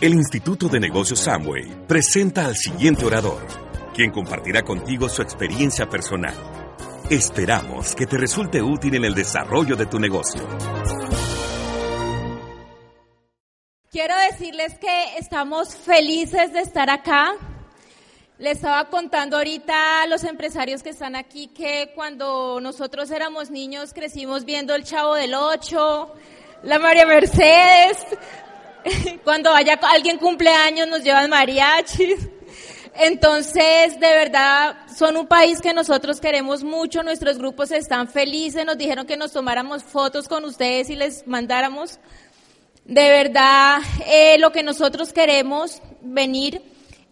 El Instituto de Negocios Samway presenta al siguiente orador, quien compartirá contigo su experiencia personal. Esperamos que te resulte útil en el desarrollo de tu negocio. Quiero decirles que estamos felices de estar acá. Le estaba contando ahorita a los empresarios que están aquí que cuando nosotros éramos niños crecimos viendo el Chavo del Ocho, la María Mercedes. Cuando vaya alguien cumpleaños nos llevan mariachis. Entonces, de verdad, son un país que nosotros queremos mucho, nuestros grupos están felices, nos dijeron que nos tomáramos fotos con ustedes y les mandáramos. De verdad, eh, lo que nosotros queremos venir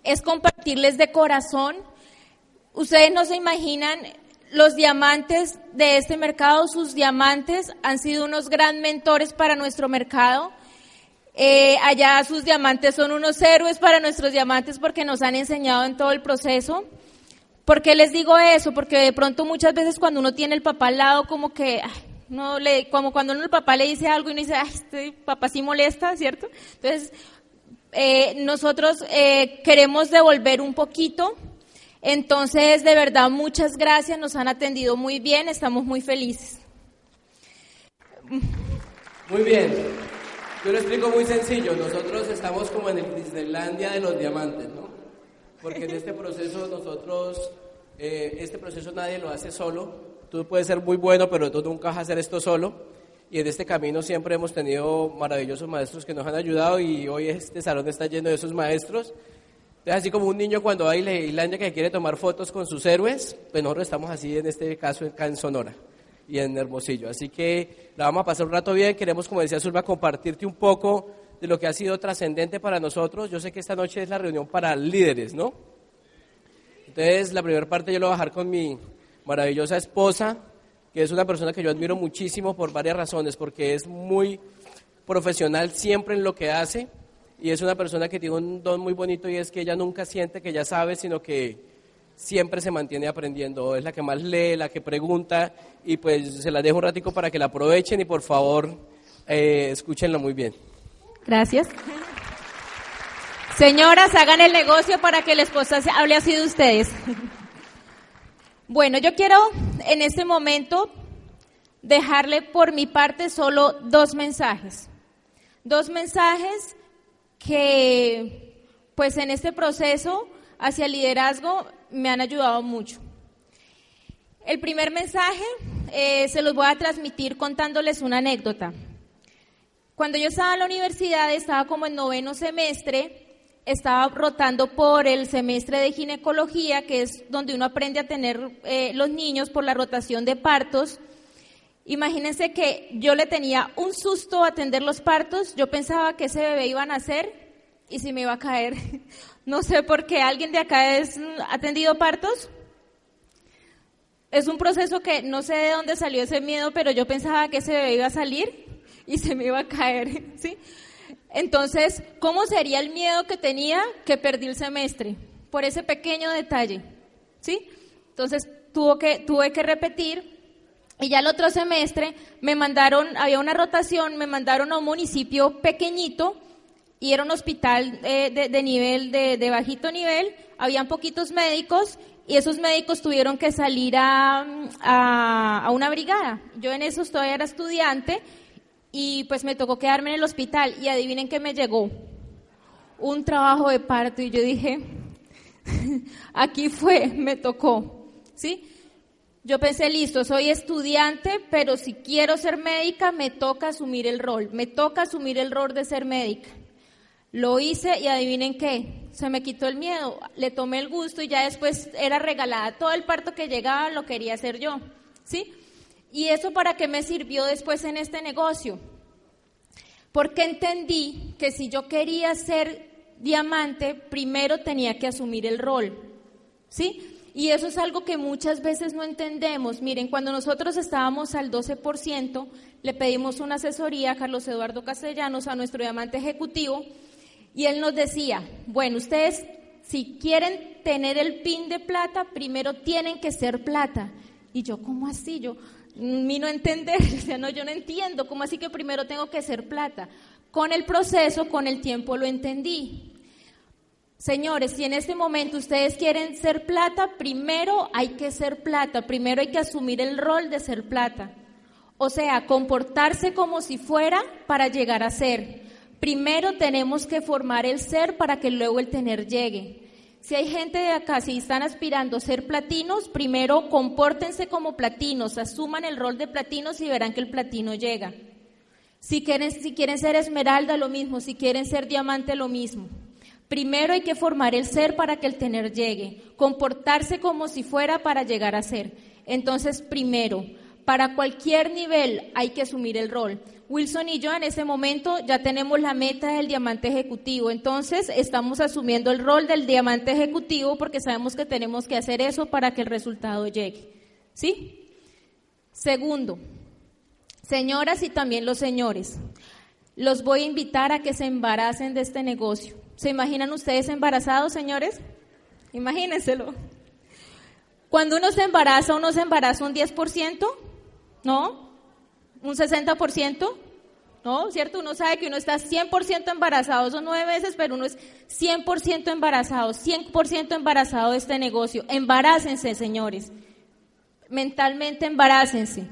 es compartirles de corazón. Ustedes no se imaginan los diamantes de este mercado, sus diamantes han sido unos gran mentores para nuestro mercado. Eh, allá sus diamantes son unos héroes para nuestros diamantes porque nos han enseñado en todo el proceso. ¿Por qué les digo eso? Porque de pronto muchas veces cuando uno tiene el papá al lado, como que no le, como cuando uno el papá le dice algo y uno dice, ay, este papá sí molesta, ¿cierto? Entonces, eh, nosotros eh, queremos devolver un poquito. Entonces, de verdad, muchas gracias, nos han atendido muy bien, estamos muy felices. Muy bien. Yo lo explico muy sencillo. Nosotros estamos como en el Disneylandia de los diamantes, ¿no? Porque en este proceso nosotros, eh, este proceso nadie lo hace solo tú puedes ser muy bueno, pero tú nunca vas a hacer esto solo. Y en este camino siempre hemos tenido maravillosos maestros que nos han ayudado y hoy este salón está lleno de esos maestros. Entonces, así como un niño cuando va a Islandia que quiere tomar fotos con sus héroes, pues nosotros estamos así en este caso acá en Sonora y en Hermosillo. Así que la vamos a pasar un rato bien. Queremos, como decía Zulma, compartirte un poco de lo que ha sido trascendente para nosotros. Yo sé que esta noche es la reunión para líderes, ¿no? Entonces, la primera parte yo lo voy a bajar con mi maravillosa esposa, que es una persona que yo admiro muchísimo por varias razones, porque es muy profesional siempre en lo que hace y es una persona que tiene un don muy bonito y es que ella nunca siente que ya sabe, sino que siempre se mantiene aprendiendo. Es la que más lee, la que pregunta y pues se la dejo un ratico para que la aprovechen y por favor eh, escúchenlo muy bien. Gracias. Señoras, hagan el negocio para que la esposa hable así de ustedes. Bueno, yo quiero en este momento dejarle por mi parte solo dos mensajes. Dos mensajes que pues en este proceso hacia el liderazgo me han ayudado mucho. El primer mensaje eh, se los voy a transmitir contándoles una anécdota. Cuando yo estaba en la universidad, estaba como en noveno semestre, estaba rotando por el semestre de ginecología, que es donde uno aprende a tener eh, los niños por la rotación de partos. Imagínense que yo le tenía un susto a atender los partos, yo pensaba que ese bebé iba a nacer y si me iba a caer. No sé por qué alguien de acá es atendido partos. Es un proceso que no sé de dónde salió ese miedo, pero yo pensaba que ese bebé iba a salir y se me iba a caer, ¿sí? Entonces, ¿cómo sería el miedo que tenía que perdí el semestre? Por ese pequeño detalle, ¿sí? Entonces, que, tuve que repetir y ya el otro semestre me mandaron, había una rotación, me mandaron a un municipio pequeño y era un hospital eh, de, nivel, de, bajito nivel, habían poquitos médicos y esos médicos tuvieron que salir a, a, a una brigada. Yo en eso todavía era estudiante y pues me tocó quedarme en el hospital y adivinen qué me llegó. Un trabajo de parto y yo dije, aquí fue, me tocó, ¿sí? Yo pensé, listo, soy estudiante, pero si quiero ser médica, me toca asumir el rol, me toca asumir el rol de ser médica. Lo hice y adivinen qué, se me quitó el miedo, le tomé el gusto y ya después era regalada. Todo el parto que llegaba lo quería hacer yo, ¿sí? ¿Y eso para qué me sirvió después en este negocio? Porque entendí que si yo quería ser diamante, primero tenía que asumir el rol. ¿Sí? Y eso es algo que muchas veces no entendemos. Miren, cuando nosotros estábamos al 12%, le pedimos una asesoría a Carlos Eduardo Castellanos, a nuestro diamante ejecutivo, y él nos decía, bueno, ustedes si quieren tener el pin de plata, primero tienen que ser plata. Y yo, ¿cómo así? Yo, mi no entender, o sea, no, yo no entiendo, ¿cómo así que primero tengo que ser plata? Con el proceso, con el tiempo lo entendí. Señores, si en este momento ustedes quieren ser plata, primero hay que ser plata, primero hay que asumir el rol de ser plata. O sea, comportarse como si fuera para llegar a ser. Primero tenemos que formar el ser para que luego el tener llegue. Si hay gente de acá, si están aspirando a ser platinos, primero compórtense como platinos, asuman el rol de platinos y verán que el platino llega. Si quieren, si quieren ser esmeralda, lo mismo. Si quieren ser diamante, lo mismo. Primero hay que formar el ser para que el tener llegue. Comportarse como si fuera para llegar a ser. Entonces, primero, para cualquier nivel hay que asumir el rol. Wilson y yo en ese momento ya tenemos la meta del diamante ejecutivo, entonces estamos asumiendo el rol del diamante ejecutivo porque sabemos que tenemos que hacer eso para que el resultado llegue. ¿Sí? Segundo, señoras y también los señores, los voy a invitar a que se embaracen de este negocio. ¿Se imaginan ustedes embarazados, señores? Imagínenselo. Cuando uno se embaraza, uno se embaraza un 10%, ¿no? ¿Un 60%? ¿No? ¿Cierto? Uno sabe que uno está 100% embarazado, son nueve veces, pero uno es 100% embarazado, 100% embarazado de este negocio. Embarácense, señores. Mentalmente embarácense.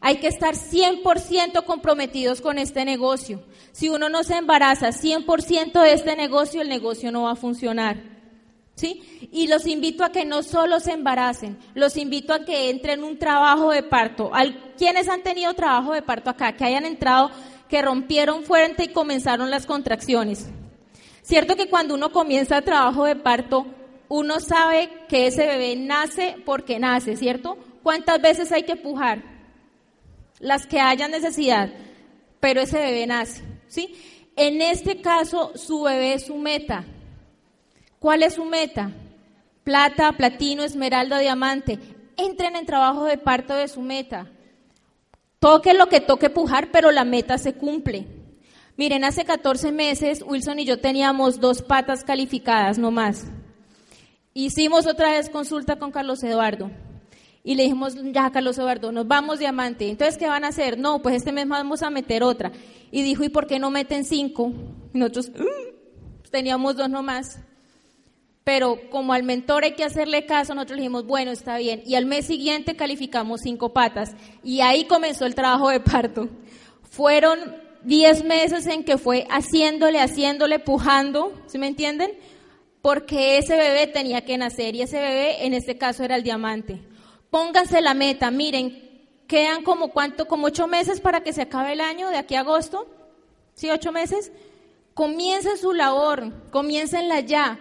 Hay que estar 100% comprometidos con este negocio. Si uno no se embaraza 100% de este negocio, el negocio no va a funcionar. ¿Sí? Y los invito a que no solo se embaracen, los invito a que entren en un trabajo de parto. ¿Quiénes han tenido trabajo de parto acá? Que hayan entrado, que rompieron fuerte y comenzaron las contracciones. Cierto que cuando uno comienza trabajo de parto, uno sabe que ese bebé nace porque nace, ¿cierto? ¿Cuántas veces hay que pujar? Las que haya necesidad, pero ese bebé nace, ¿sí? En este caso, su bebé es su meta. ¿Cuál es su meta? Plata, platino, esmeralda, diamante. Entren en trabajo de parto de su meta. Toque lo que toque pujar, pero la meta se cumple. Miren, hace 14 meses Wilson y yo teníamos dos patas calificadas, no más. Hicimos otra vez consulta con Carlos Eduardo. Y le dijimos, ya, Carlos Eduardo, nos vamos diamante. Entonces, ¿qué van a hacer? No, pues este mes vamos a meter otra. Y dijo, ¿y por qué no meten cinco? Y nosotros, mm, teníamos dos nomás pero como al mentor hay que hacerle caso, nosotros dijimos, bueno, está bien. Y al mes siguiente calificamos cinco patas. Y ahí comenzó el trabajo de parto. Fueron diez meses en que fue haciéndole, haciéndole, pujando, ¿sí me entienden? Porque ese bebé tenía que nacer y ese bebé en este caso era el diamante. Pónganse la meta, miren, quedan como cuánto, como ocho meses para que se acabe el año de aquí a agosto. ¿Sí, ocho meses? Comiencen su labor, comiencenla ya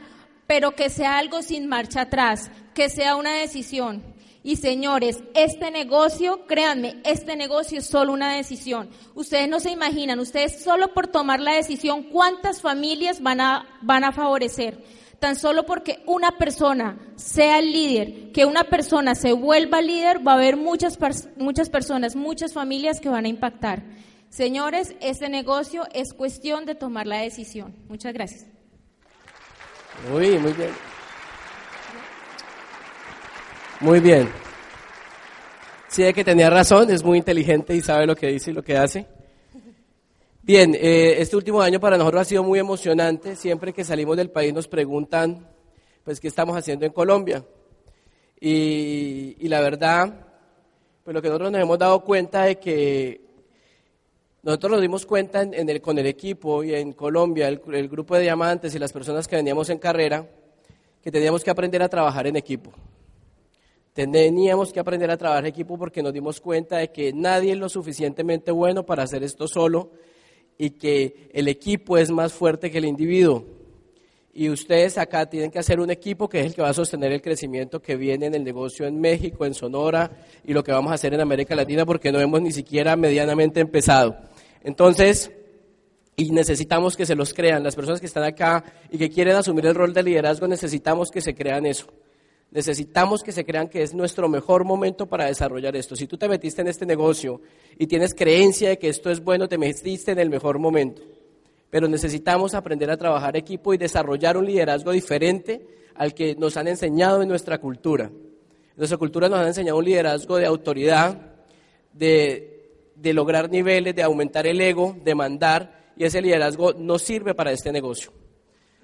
pero que sea algo sin marcha atrás, que sea una decisión. Y señores, este negocio, créanme, este negocio es solo una decisión. Ustedes no se imaginan, ustedes solo por tomar la decisión, cuántas familias van a, van a favorecer. Tan solo porque una persona sea el líder, que una persona se vuelva líder, va a haber muchas, muchas personas, muchas familias que van a impactar. Señores, este negocio es cuestión de tomar la decisión. Muchas gracias. Muy, muy bien. Muy bien. Sí, que tenía razón, es muy inteligente y sabe lo que dice y lo que hace. Bien, eh, este último año para nosotros ha sido muy emocionante. Siempre que salimos del país nos preguntan, pues, qué estamos haciendo en Colombia. Y, y la verdad, pues lo que nosotros nos hemos dado cuenta de que nosotros nos dimos cuenta en, el, con el equipo y en Colombia, el, grupo de diamantes y las personas que veníamos en carrera, que teníamos que aprender a trabajar en equipo. Teníamos que aprender a trabajar en equipo porque nos dimos cuenta de que nadie es lo suficientemente bueno para hacer esto solo y que el equipo es más fuerte que el individuo. Y ustedes acá tienen que hacer un equipo que es el que va a sostener el crecimiento que viene en el negocio en México, en Sonora y lo que vamos a hacer en América Latina porque no hemos ni siquiera medianamente empezado. Entonces, y necesitamos que se los crean. Las personas que están acá y que quieren asumir el rol de liderazgo, necesitamos que se crean eso. Necesitamos que se crean que es nuestro mejor momento para desarrollar esto. Si tú te metiste en este negocio y tienes creencia de que esto es bueno, te metiste en el mejor momento. Pero necesitamos aprender a trabajar equipo y desarrollar un liderazgo diferente al que nos han enseñado en nuestra cultura. Nuestra cultura nos han enseñado un liderazgo de autoridad, de de lograr niveles, de aumentar el ego, de mandar, y ese liderazgo no sirve para este negocio.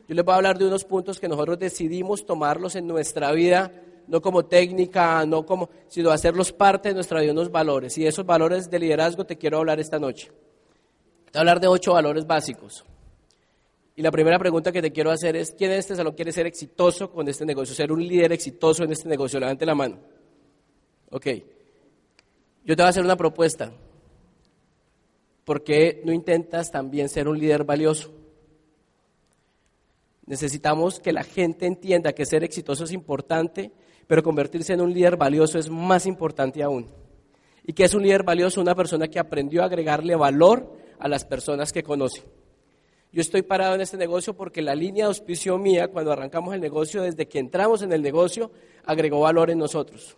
Yo les voy a hablar de unos puntos que nosotros decidimos tomarlos en nuestra vida, no como técnica, no como, sino hacerlos parte de nuestra vida, unos valores. Y esos valores de liderazgo te quiero hablar esta noche. Te voy a hablar de ocho valores básicos. Y la primera pregunta que te quiero hacer es, ¿quién en este salón quiere ser exitoso con este negocio? Ser un líder exitoso en este negocio. Levante la mano. Ok. Yo te voy a hacer una propuesta. ¿Por qué no intentas también ser un líder valioso? Necesitamos que la gente entienda que ser exitoso es importante, pero convertirse en un líder valioso es más importante aún. ¿Y que es un líder valioso? Una persona que aprendió a agregarle valor a las personas que conoce. Yo estoy parado en este negocio porque la línea de auspicio mía, cuando arrancamos el negocio, desde que entramos en el negocio, agregó valor en nosotros.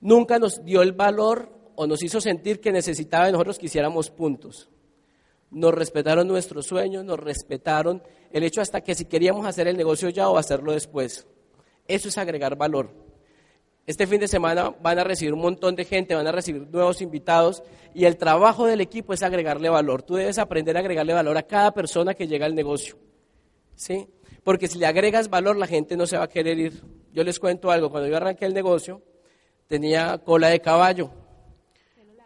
Nunca nos dio el valor o nos hizo sentir que necesitaba de nosotros que hiciéramos puntos. Nos respetaron nuestros sueños, nos respetaron el hecho hasta que si queríamos hacer el negocio ya o hacerlo después. Eso es agregar valor. Este fin de semana van a recibir un montón de gente, van a recibir nuevos invitados y el trabajo del equipo es agregarle valor. Tú debes aprender a agregarle valor a cada persona que llega al negocio. ¿Sí? Porque si le agregas valor, la gente no se va a querer ir. Yo les cuento algo, cuando yo arranqué el negocio, tenía cola de caballo.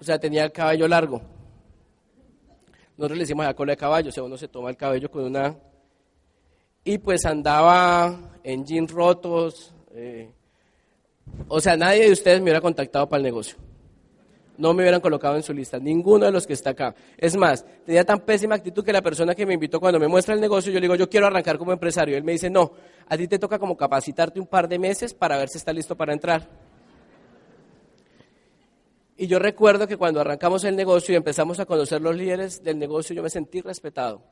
O sea, tenía el caballo largo. Nosotros le decimos a cola de caballo, o sea, uno se toma el cabello con una... Y pues andaba en jeans rotos, eh, o sea, nadie de ustedes me hubiera contactado para el negocio. No me hubieran colocado en su lista, ninguno de los que está acá. Es más, tenía tan pésima actitud que la persona que me invitó cuando me muestra el negocio, yo le digo, yo quiero arrancar como empresario. Él me dice, no, a ti te toca como capacitarte un par de meses para ver si está listo para entrar. Y yo recuerdo que cuando arrancamos el negocio y empezamos a conocer los líderes del negocio, yo me sentí respetado.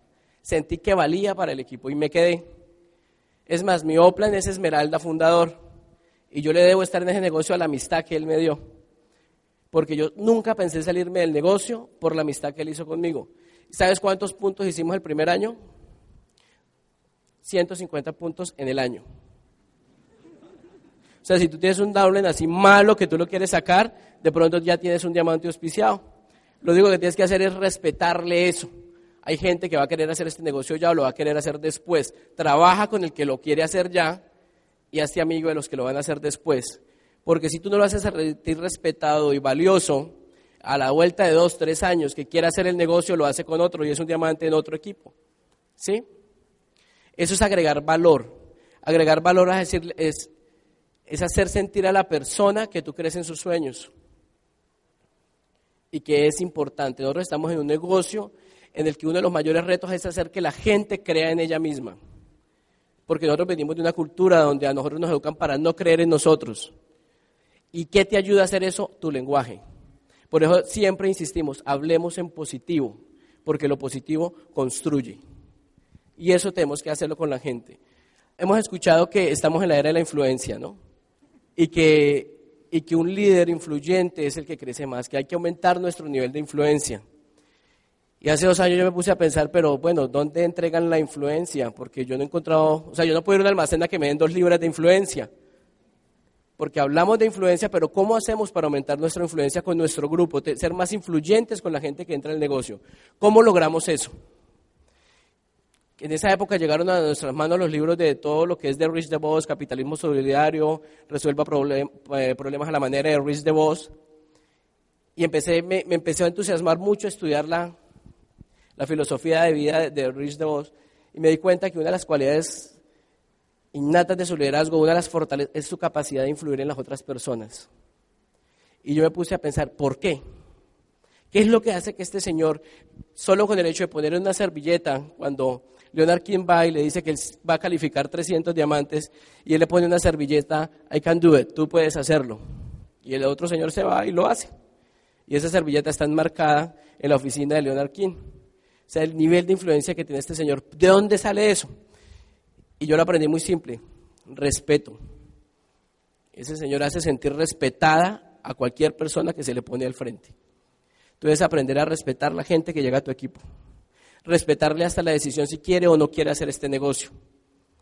Sentí que valía para el equipo y me quedé. Es más, mi Oplan es Esmeralda fundador. Y yo le debo estar en ese negocio a la amistad que él me dio. Porque yo nunca pensé salirme del negocio por la amistad que él hizo conmigo. ¿Sabes cuántos puntos hicimos el primer año? 150 puntos en el año. O sea, si tú tienes un downline así malo que tú lo quieres sacar, de pronto ya tienes un diamante auspiciado. Lo único que tienes que hacer es respetarle eso. Hay gente que va a querer hacer este negocio ya o lo va a querer hacer después. Trabaja con el que lo quiere hacer ya y hazte amigo de los que lo van a hacer después. Porque si tú no lo haces sentir respetado y valioso, a la vuelta de dos, tres años que quiera hacer el negocio, lo hace con otro y es un diamante en otro equipo. ¿Sí? Eso es agregar valor. Agregar valor es, decir, es, es hacer sentir a la persona que tú crees en sus sueños y que es importante. Nosotros estamos en un negocio en el que uno de los mayores retos es hacer que la gente crea en ella misma porque nosotros venimos de una cultura donde a nosotros nos educan para no creer en nosotros. ¿Y qué te ayuda a hacer eso? Tu lenguaje. Por eso siempre insistimos, hablemos en positivo, porque lo positivo construye. Y eso tenemos que hacerlo con la gente. Hemos escuchado que estamos en la era de la influencia, ¿no? Y que, y que un líder influyente es el que crece más, que hay que aumentar nuestro nivel de influencia. Y hace dos años yo me puse a pensar, pero bueno, ¿dónde entregan la influencia? Porque yo no he encontrado, o sea, yo no puedo ir a una almacén a que me den dos libras de influencia. Porque hablamos de influencia, pero ¿cómo hacemos para aumentar nuestra influencia con nuestro grupo? Ser más influyentes con la gente que entra en el negocio. ¿Cómo logramos eso? En esa época llegaron a nuestras manos los libros de todo lo que es de Rich DeVos, Capitalismo Solidario, Resuelva eh, Problemas a la manera de Rich DeVos. Y empecé, me, empecé a entusiasmar mucho a estudiar la, la filosofía de vida de Rich DeVos y me di cuenta que una de las cualidades innatas de su liderazgo, una de las fortalezas, es su capacidad de influir en las otras personas. Y yo me puse a pensar, ¿por qué? ¿Qué es lo que hace que este señor, solo con el hecho de poner una servilleta, cuando Leonard King va y le dice que él va a calificar 300 diamantes, y él le pone una servilleta, I can do it, tú puedes hacerlo. Y el otro señor se va y lo hace. Y esa servilleta está enmarcada en la oficina de Leonard King sea, el nivel de influencia que tiene este señor. ¿De dónde sale eso? Y yo lo aprendí muy simple, respeto. Ese señor hace sentir respetada a cualquier persona que se le pone al frente. Tú debes aprender a respetar la gente que llega a tu equipo. Respetarle hasta la decisión si quiere o no quiere hacer este negocio.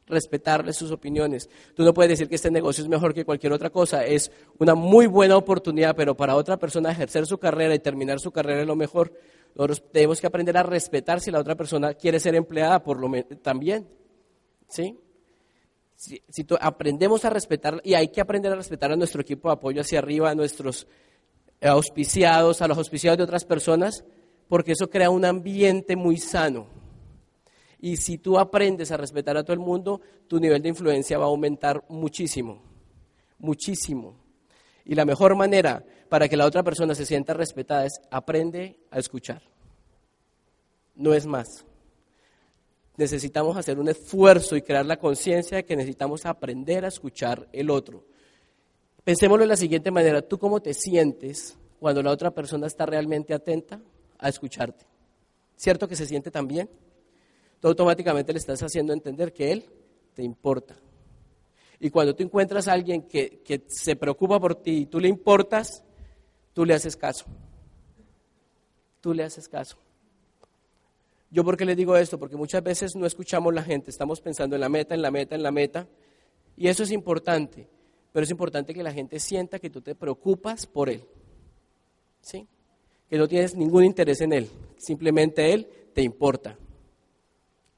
Respetarle sus opiniones. Tú no puedes decir que este negocio es mejor que cualquier otra cosa. Es una muy buena oportunidad, pero para otra persona ejercer su carrera y terminar su carrera es lo mejor Nosotros tenemos que aprender a respetar si la otra persona quiere ser empleada por lo también. ¿Sí? Si, aprendemos a respetar, y hay que aprender a respetar a nuestro equipo de apoyo hacia arriba, a nuestros auspiciados, a los auspiciados de otras personas, porque eso crea un ambiente muy sano. Y si tú aprendes a respetar a todo el mundo, tu nivel de influencia va a aumentar muchísimo, muchísimo. Y la mejor manera para que la otra persona se sienta respetada es aprende a escuchar. No es más. Necesitamos hacer un esfuerzo y crear la conciencia de que necesitamos aprender a escuchar el otro. Pensémoslo de la siguiente manera, ¿tú cómo te sientes cuando la otra persona está realmente atenta a escucharte? ¿Cierto que se siente tan bien? Tú automáticamente le estás haciendo entender que él te importa. Y cuando tú encuentras a alguien que, que se preocupa por ti y tú le importas, tú le haces caso. Tú le haces caso. Yo por qué le digo esto? Porque muchas veces no escuchamos la gente, estamos pensando en la meta, en la meta, en la meta, y eso es importante, pero es importante que la gente sienta que tú te preocupas por él, ¿sí? Que no tienes ningún interés en él, simplemente él te importa.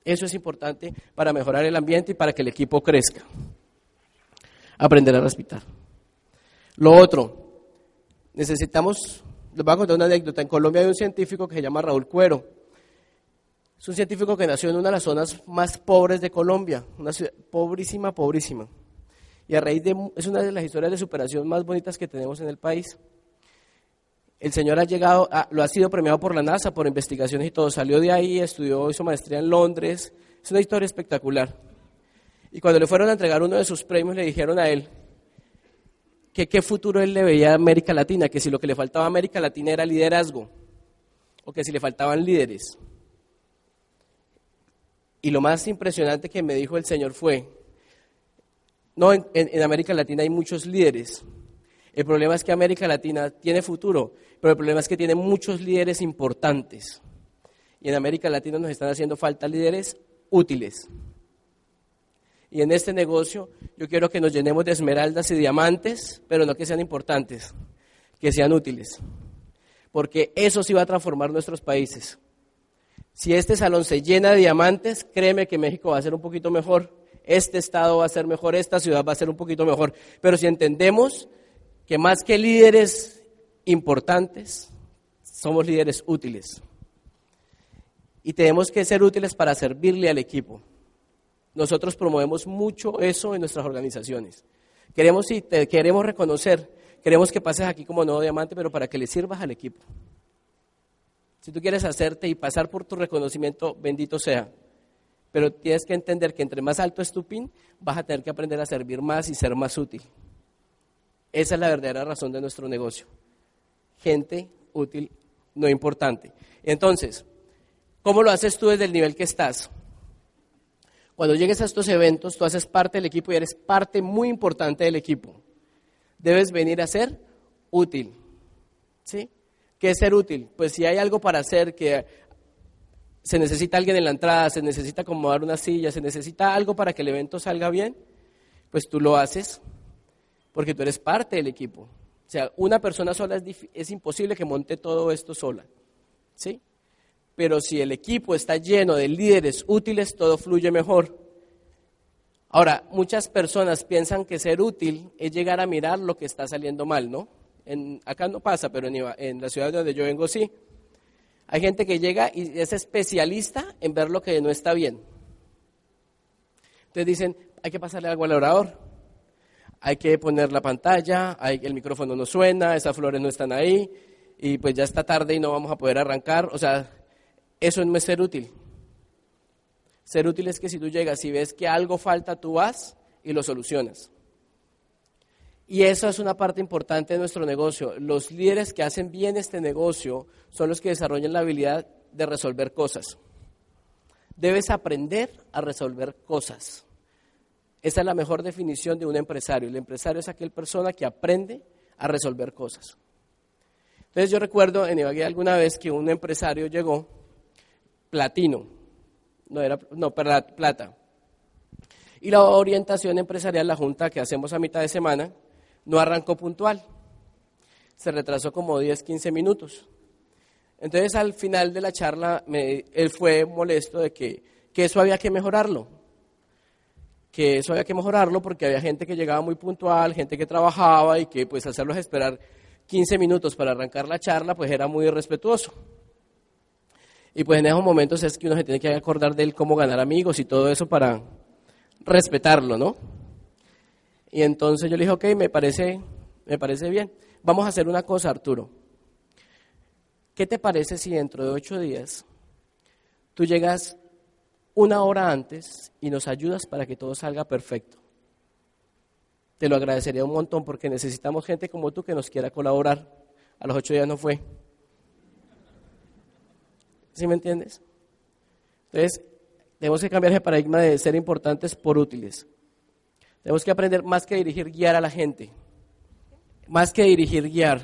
Eso es importante para mejorar el ambiente y para que el equipo crezca aprender a respetar. Lo otro, necesitamos, les voy a contar una anécdota. En Colombia hay un científico que se llama Raúl Cuero. Es un científico que nació en una de las zonas más pobres de Colombia, una ciudad pobrísima, pobrísima. Y a raíz de, es una de las historias de superación más bonitas que tenemos en el país. El señor ha llegado, lo ha sido premiado por la NASA por investigaciones y todo. Salió de ahí, estudió, hizo maestría en Londres. Es una historia espectacular. Y cuando le fueron a entregar uno de sus premios, le dijeron a él que qué futuro él le veía a América Latina, que si lo que le faltaba a América Latina era liderazgo, o que si le faltaban líderes. Y lo más impresionante que me dijo el Señor fue, no, en, en, América Latina hay muchos líderes. El problema es que América Latina tiene futuro, pero el problema es que tiene muchos líderes importantes. Y en América Latina nos están haciendo falta líderes útiles. Y en este negocio yo quiero que nos llenemos de esmeraldas y diamantes, pero no que sean importantes, que sean útiles. Porque eso sí va a transformar nuestros países. Si este salón se llena de diamantes, créeme que México va a ser un poquito mejor, este estado va a ser mejor, esta ciudad va a ser un poquito mejor. Pero si entendemos que más que líderes importantes, somos líderes útiles. Y tenemos que ser útiles para servirle al equipo. Nosotros promovemos mucho eso en nuestras organizaciones. Queremos, sí, te queremos reconocer, queremos que pases aquí como nuevo diamante, pero para que le sirvas al equipo. Si tú quieres hacerte y pasar por tu reconocimiento, bendito sea. Pero tienes que entender que entre más alto es tu pin, vas a tener que aprender a servir más y ser más útil. Esa es la verdadera razón de nuestro negocio. Gente útil, no importante. Entonces, ¿cómo lo haces tú desde el nivel que estás? Cuando llegues a estos eventos, tú haces parte del equipo y eres parte muy importante del equipo. Debes venir a ser útil. ¿Sí? ¿Qué es ser útil? Pues si hay algo para hacer que se necesita alguien en la entrada, se necesita acomodar una silla, se necesita algo para que el evento salga bien, pues tú lo haces porque tú eres parte del equipo. O sea, una persona sola es, imposible que monte todo esto sola. ¿Sí? pero si el equipo está lleno de líderes útiles, todo fluye mejor. Ahora, muchas personas piensan que ser útil es llegar a mirar lo que está saliendo mal, ¿no? acá no pasa, pero en, en la ciudad donde yo vengo sí. Hay gente que llega y es especialista en ver lo que no está bien. Entonces dicen, hay que pasarle algo al orador, hay que poner la pantalla, hay, el micrófono no suena, esas flores no están ahí, y pues ya está tarde y no vamos a poder arrancar. O sea, eso no es ser útil. Ser útil es que si tú llegas y ves que algo falta, tú vas y lo solucionas. Y eso es una parte importante de nuestro negocio. Los líderes que hacen bien este negocio son los que desarrollan la habilidad de resolver cosas. Debes aprender a resolver cosas. Esa es la mejor definición de un empresario. El empresario es aquel persona que aprende a resolver cosas. Entonces yo recuerdo en Ibagué alguna vez que un empresario llegó platino, no era, no, plata. Y la orientación empresarial, la junta que hacemos a mitad de semana, no arrancó puntual. Se retrasó como 10, 15 minutos. Entonces al final de la charla él fue molesto de que, que eso había que mejorarlo, que eso había que mejorarlo porque había gente que llegaba muy puntual, gente que trabajaba y que pues hacerlos esperar 15 minutos para arrancar la charla pues era muy irrespetuoso. Y pues en esos momentos es que uno se tiene que acordar de él cómo ganar amigos y todo eso para respetarlo, ¿no? Y entonces yo le dije, ok, me parece, me parece bien. Vamos a hacer una cosa, Arturo. ¿Qué te parece si dentro de ocho días tú llegas una hora antes y nos ayudas para que todo salga perfecto? Te lo agradecería un montón porque necesitamos gente como tú que nos quiera colaborar. A los ocho días no fue. ¿Sí me entiendes? Entonces, tenemos que cambiar el paradigma de ser importantes por útiles. Tenemos que aprender más que dirigir, guiar a la gente. Más que dirigir, guiar.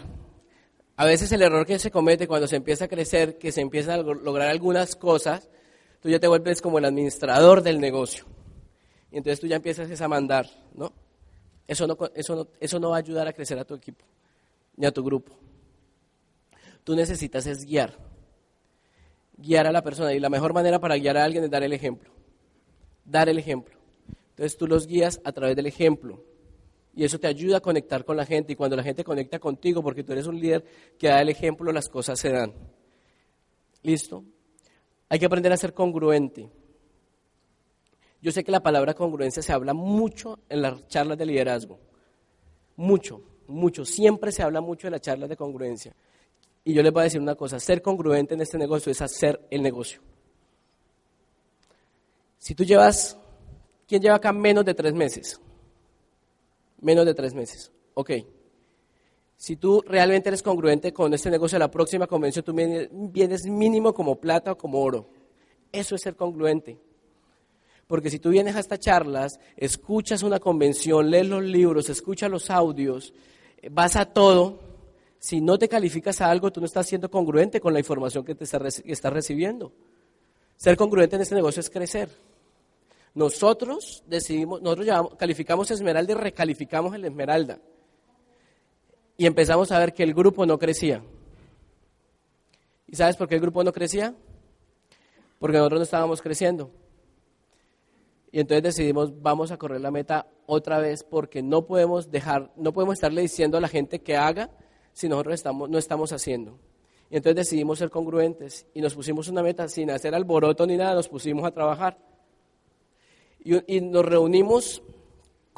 A veces el error que se comete cuando se empieza a crecer, que se empiezan a lograr algunas cosas, tú ya te vuelves como el administrador del negocio. Y entonces tú ya empiezas a mandar, ¿no? Eso no, eso eso no va a ayudar a crecer a tu equipo, ni a tu grupo. Tú necesitas es guiar guiar a la persona. Y la mejor manera para guiar a alguien es dar el ejemplo. Dar el ejemplo. Entonces tú los guías a través del ejemplo. Y eso te ayuda a conectar con la gente. Y cuando la gente conecta contigo, porque tú eres un líder que da el ejemplo, las cosas se dan. ¿Listo? Hay que aprender a ser congruente. Yo sé que la palabra congruencia se habla mucho en las charlas de liderazgo. Mucho, mucho. Siempre se habla mucho de las charlas de congruencia. Y yo les voy a decir una cosa, ser congruente en este negocio es hacer el negocio. Si tú llevas, ¿quién lleva acá menos de tres meses? Menos de tres meses, ok. Si tú realmente eres congruente con este negocio, la próxima convención tú vienes mínimo como plata o como oro. Eso es ser congruente. Porque si tú vienes a estas charlas, escuchas una convención, lees los libros, escuchas los audios, vas a todo, si no te calificas a algo, tú no estás siendo congruente con la información que te estás recibiendo. Ser congruente en este negocio es crecer. Nosotros decidimos, nosotros calificamos Esmeralda y recalificamos el Esmeralda. Y empezamos a ver que el grupo no crecía. ¿Y sabes por qué el grupo no crecía? Porque nosotros no estábamos creciendo. Y entonces decidimos, vamos a correr la meta otra vez porque no podemos dejar, no podemos estarle diciendo a la gente que haga si nosotros no estamos haciendo. Y entonces decidimos ser congruentes y nos pusimos una meta sin hacer alboroto ni nada, nos pusimos a trabajar. Y nos reunimos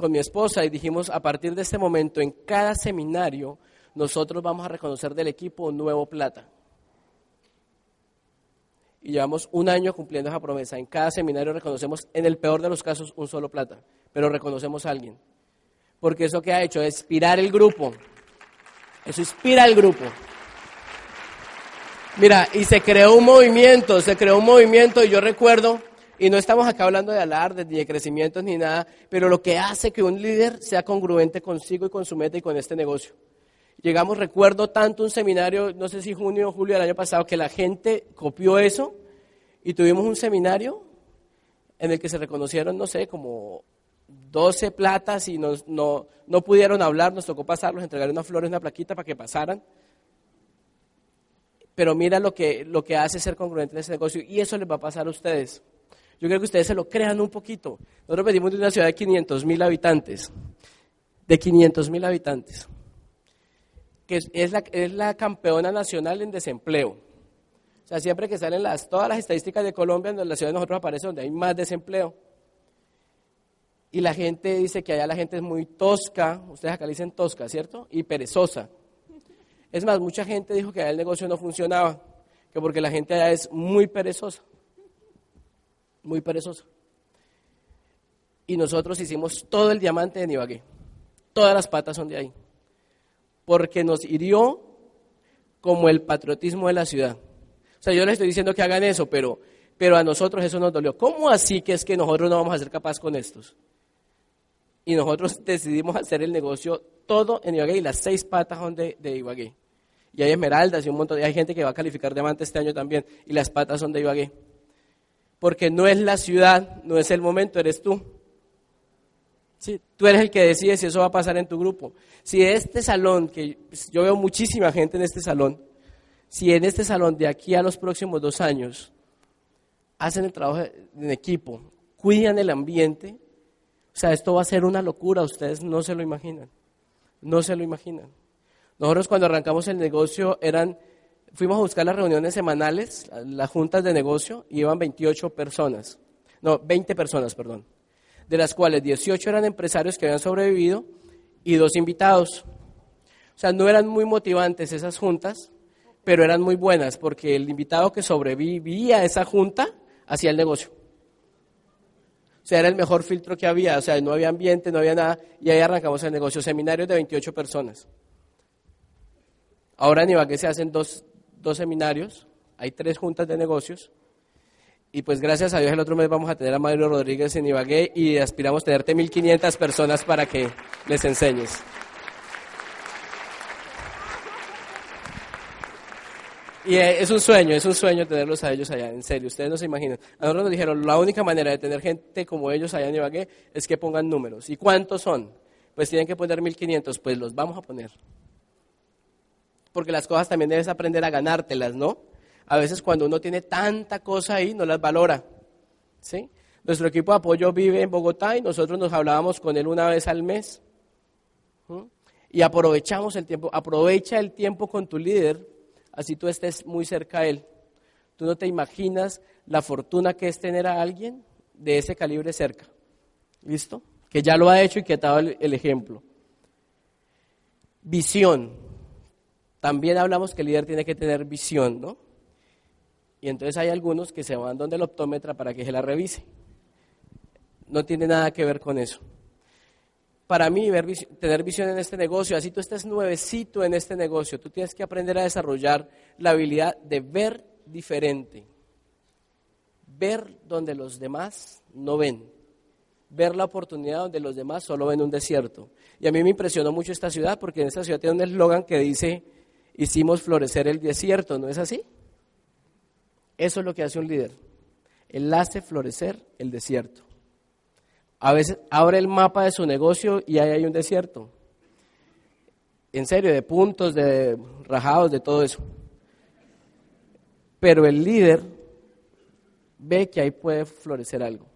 con mi esposa y dijimos, a partir de este momento, en cada seminario, nosotros vamos a reconocer del equipo nuevo plata. Y llevamos un año cumpliendo esa promesa. En cada seminario reconocemos, en el peor de los casos, un solo plata, pero reconocemos a alguien. Porque eso que ha hecho es inspirar el grupo eso inspira al grupo. Mira, y se creó un movimiento, se creó un movimiento y yo recuerdo, y no estamos acá hablando de alardes, ni de crecimientos, ni nada, pero lo que hace que un líder sea congruente consigo y con su meta y con este negocio. Llegamos, recuerdo tanto un seminario, no sé si junio o julio del año pasado, que la gente copió eso y tuvimos un seminario en el que se reconocieron, no sé, como 12 platas y no, no pudieron hablar, nos tocó pasarlos, entregar unas flores, una plaquita para que pasaran. Pero mira lo que, lo que hace ser congruente en ese negocio y eso les va a pasar a ustedes. Yo creo que ustedes se lo crean un poquito. Nosotros venimos de una ciudad de 500 mil habitantes, de 500 mil habitantes, que es, la, es la campeona nacional en desempleo. O sea, siempre que salen las, todas las estadísticas de Colombia, en la ciudad de nosotros aparece donde hay más desempleo. Y la gente dice que allá la gente es muy tosca, ustedes acá dicen tosca, ¿cierto? Y perezosa. Es más, mucha gente dijo que allá el negocio no funcionaba, que porque la gente allá es muy perezosa, muy perezosa. Y nosotros hicimos todo el diamante de Nibagué, todas las patas son de ahí, porque nos hirió como el patriotismo de la ciudad. O sea, yo les estoy diciendo que hagan eso, pero, pero a nosotros eso nos dolió. ¿Cómo así que es que nosotros no vamos a ser capaces con estos? y nosotros decidimos hacer el negocio todo en Ibagué y las seis patas son de, de Ibagué. Y hay esmeraldas y un montón, de, hay gente que va a calificar diamante este año también y las patas son de Ibagué. Porque no es la ciudad, no es el momento, eres tú. Sí, tú eres el que decide si eso va a pasar en tu grupo. Si este salón, que yo veo muchísima gente en este salón, si en este salón de aquí a los próximos dos años hacen el trabajo en equipo, cuidan el ambiente, o sea, esto va a ser una locura, ustedes no se lo imaginan, no se lo imaginan. Nosotros cuando arrancamos el negocio eran, fuimos a buscar las reuniones semanales, las juntas de negocio, y iban 28 personas, no, 20 personas, perdón, de las cuales 18 eran empresarios que habían sobrevivido y dos invitados. O sea, no eran muy motivantes esas juntas, pero eran muy buenas porque el invitado que sobrevivía a esa junta hacía el negocio. O sea, era el mejor filtro que había, o sea, no había ambiente, no había nada, y ahí arrancamos el negocio, seminarios de 28 personas. Ahora en Ibagué se hacen dos, dos seminarios, hay tres juntas de negocios, y pues gracias a Dios el otro mes vamos a tener a Mario Rodríguez en Ibagué y aspiramos a tenerte 1.500 personas para que les enseñes. Y eh, es un sueño, es un sueño tenerlos a ellos allá, en serio, ustedes no se imaginan. A nosotros nos dijeron, la única manera de tener gente como ellos allá en Ibagué es que pongan números. ¿Y cuántos son? Pues tienen que poner 1500, pues los vamos a poner. Porque las cosas también debes aprender a ganártelas, ¿no? A veces cuando uno tiene tanta cosa ahí, no las valora. ¿sí? Nuestro equipo de apoyo vive en Bogotá y nosotros nos hablábamos con él una vez al mes. Y aprovechamos el tiempo, aprovecha el tiempo con tu líder así tú estés muy cerca a Él. Tú no te imaginas la fortuna que es tener a alguien de ese calibre cerca. ¿Listo? Que ya lo ha hecho y que ha dado el, ejemplo. Visión. También hablamos que el líder tiene que tener visión, ¿no? Y entonces hay algunos que se van donde el optómetra para que se la revise. No tiene nada que ver con eso para mí tener visión en este negocio, así tú estés nuevecito en este negocio, tú tienes que aprender a desarrollar la habilidad de ver diferente, ver donde los demás no ven, ver la oportunidad donde los demás solo ven un desierto. Y a mí me impresionó mucho esta ciudad porque en esta ciudad tiene un eslogan que dice, hicimos florecer el desierto, ¿no es así? Eso es lo que hace un líder. Él hace florecer el desierto. A veces abre el mapa de su negocio y ahí hay un desierto. En serio, de puntos, de rajados, de todo eso. Pero el líder ve que ahí puede florecer algo.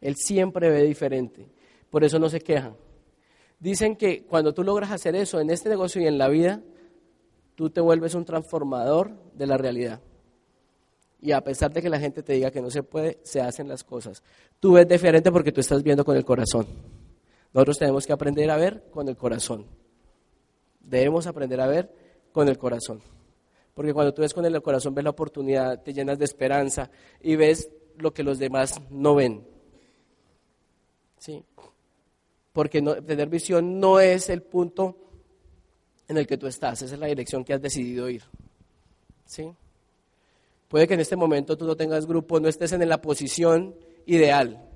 Él siempre ve diferente. Por eso no se queja. Dicen que cuando tú logras hacer eso en este negocio y en la vida, tú te vuelves un transformador de la realidad. Y a pesar de que la gente te diga que no se puede, se hacen las cosas. Tú ves diferente porque tú estás viendo con el corazón. Nosotros tenemos que aprender a ver con el corazón. Debemos aprender a ver con el corazón. Porque cuando tú ves con el corazón, ves la oportunidad, te llenas de esperanza y ves lo que los demás no ven. ¿Sí? Porque tener visión no es el punto en el que tú estás, esa es la dirección que has decidido ir. ¿Sí? Puede que en este momento tú no tengas grupo, no estés en la posición ideal.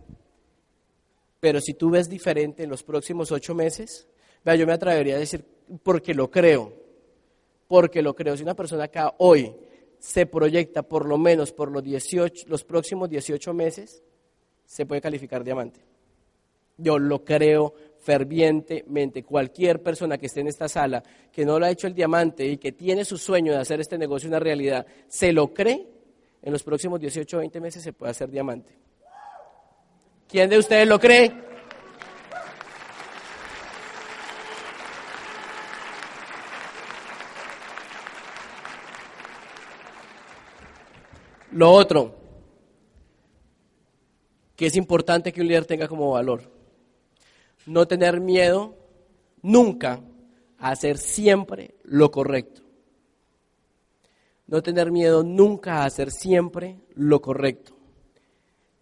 Pero si tú ves diferente en los próximos ocho meses, vea, yo me atrevería a decir, porque lo creo, porque lo creo. Si una persona acá hoy se proyecta por lo menos por los, 18, los próximos 18 meses, se puede calificar diamante. Yo lo creo fervientemente. Cualquier persona que esté en esta sala que no lo ha hecho el diamante y que tiene su sueño de hacer este negocio una realidad, se lo cree, en los próximos 18 o 20 meses se puede hacer diamante. ¿Quién de ustedes lo cree? Lo otro, que es importante que un líder tenga como valor, no tener miedo nunca a hacer siempre lo correcto. No tener miedo nunca a hacer siempre lo correcto.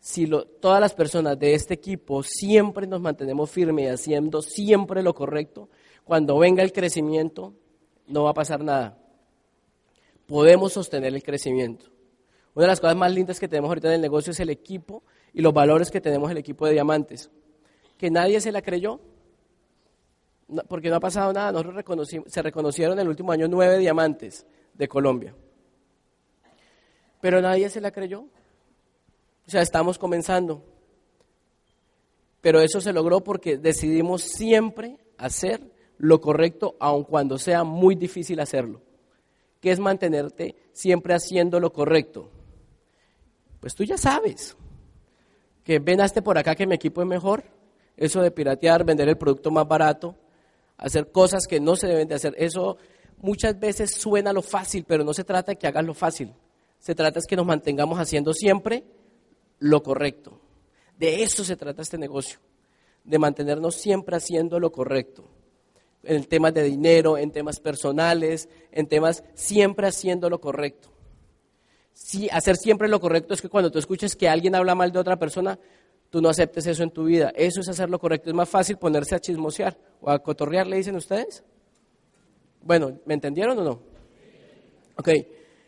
Si todas las personas de este equipo siempre nos mantenemos firmes y haciendo siempre lo correcto, cuando venga el crecimiento no va a pasar nada. Podemos sostener el crecimiento. Una de las cosas más lindas que tenemos ahorita en el negocio es el equipo y los valores que tenemos el equipo de diamantes que nadie se la creyó, porque no ha pasado nada. Nosotros se reconocieron en el último año nueve diamantes de Colombia. Pero nadie se la creyó. O sea, estamos comenzando. Pero eso se logró porque decidimos siempre hacer lo correcto, aun cuando sea muy difícil hacerlo. ¿Qué es mantenerte siempre haciendo lo correcto? Pues tú ya sabes que venaste por acá que mi equipo es mejor, eso de piratear, vender el producto más barato, hacer cosas que no se deben de hacer, eso muchas veces suena lo fácil, pero no se trata de que hagas lo fácil, se trata de que nos mantengamos haciendo siempre lo correcto. De eso se trata este negocio, de mantenernos siempre haciendo lo correcto. En temas de dinero, en temas personales, en temas siempre haciendo lo correcto. Si hacer siempre lo correcto es que cuando tú escuches que alguien habla mal de otra persona, tú no aceptes eso en tu vida. Eso es hacer lo correcto. Es más fácil ponerse a chismosear o a cotorrear, le dicen ustedes. Bueno, ¿me entendieron o no? Ok,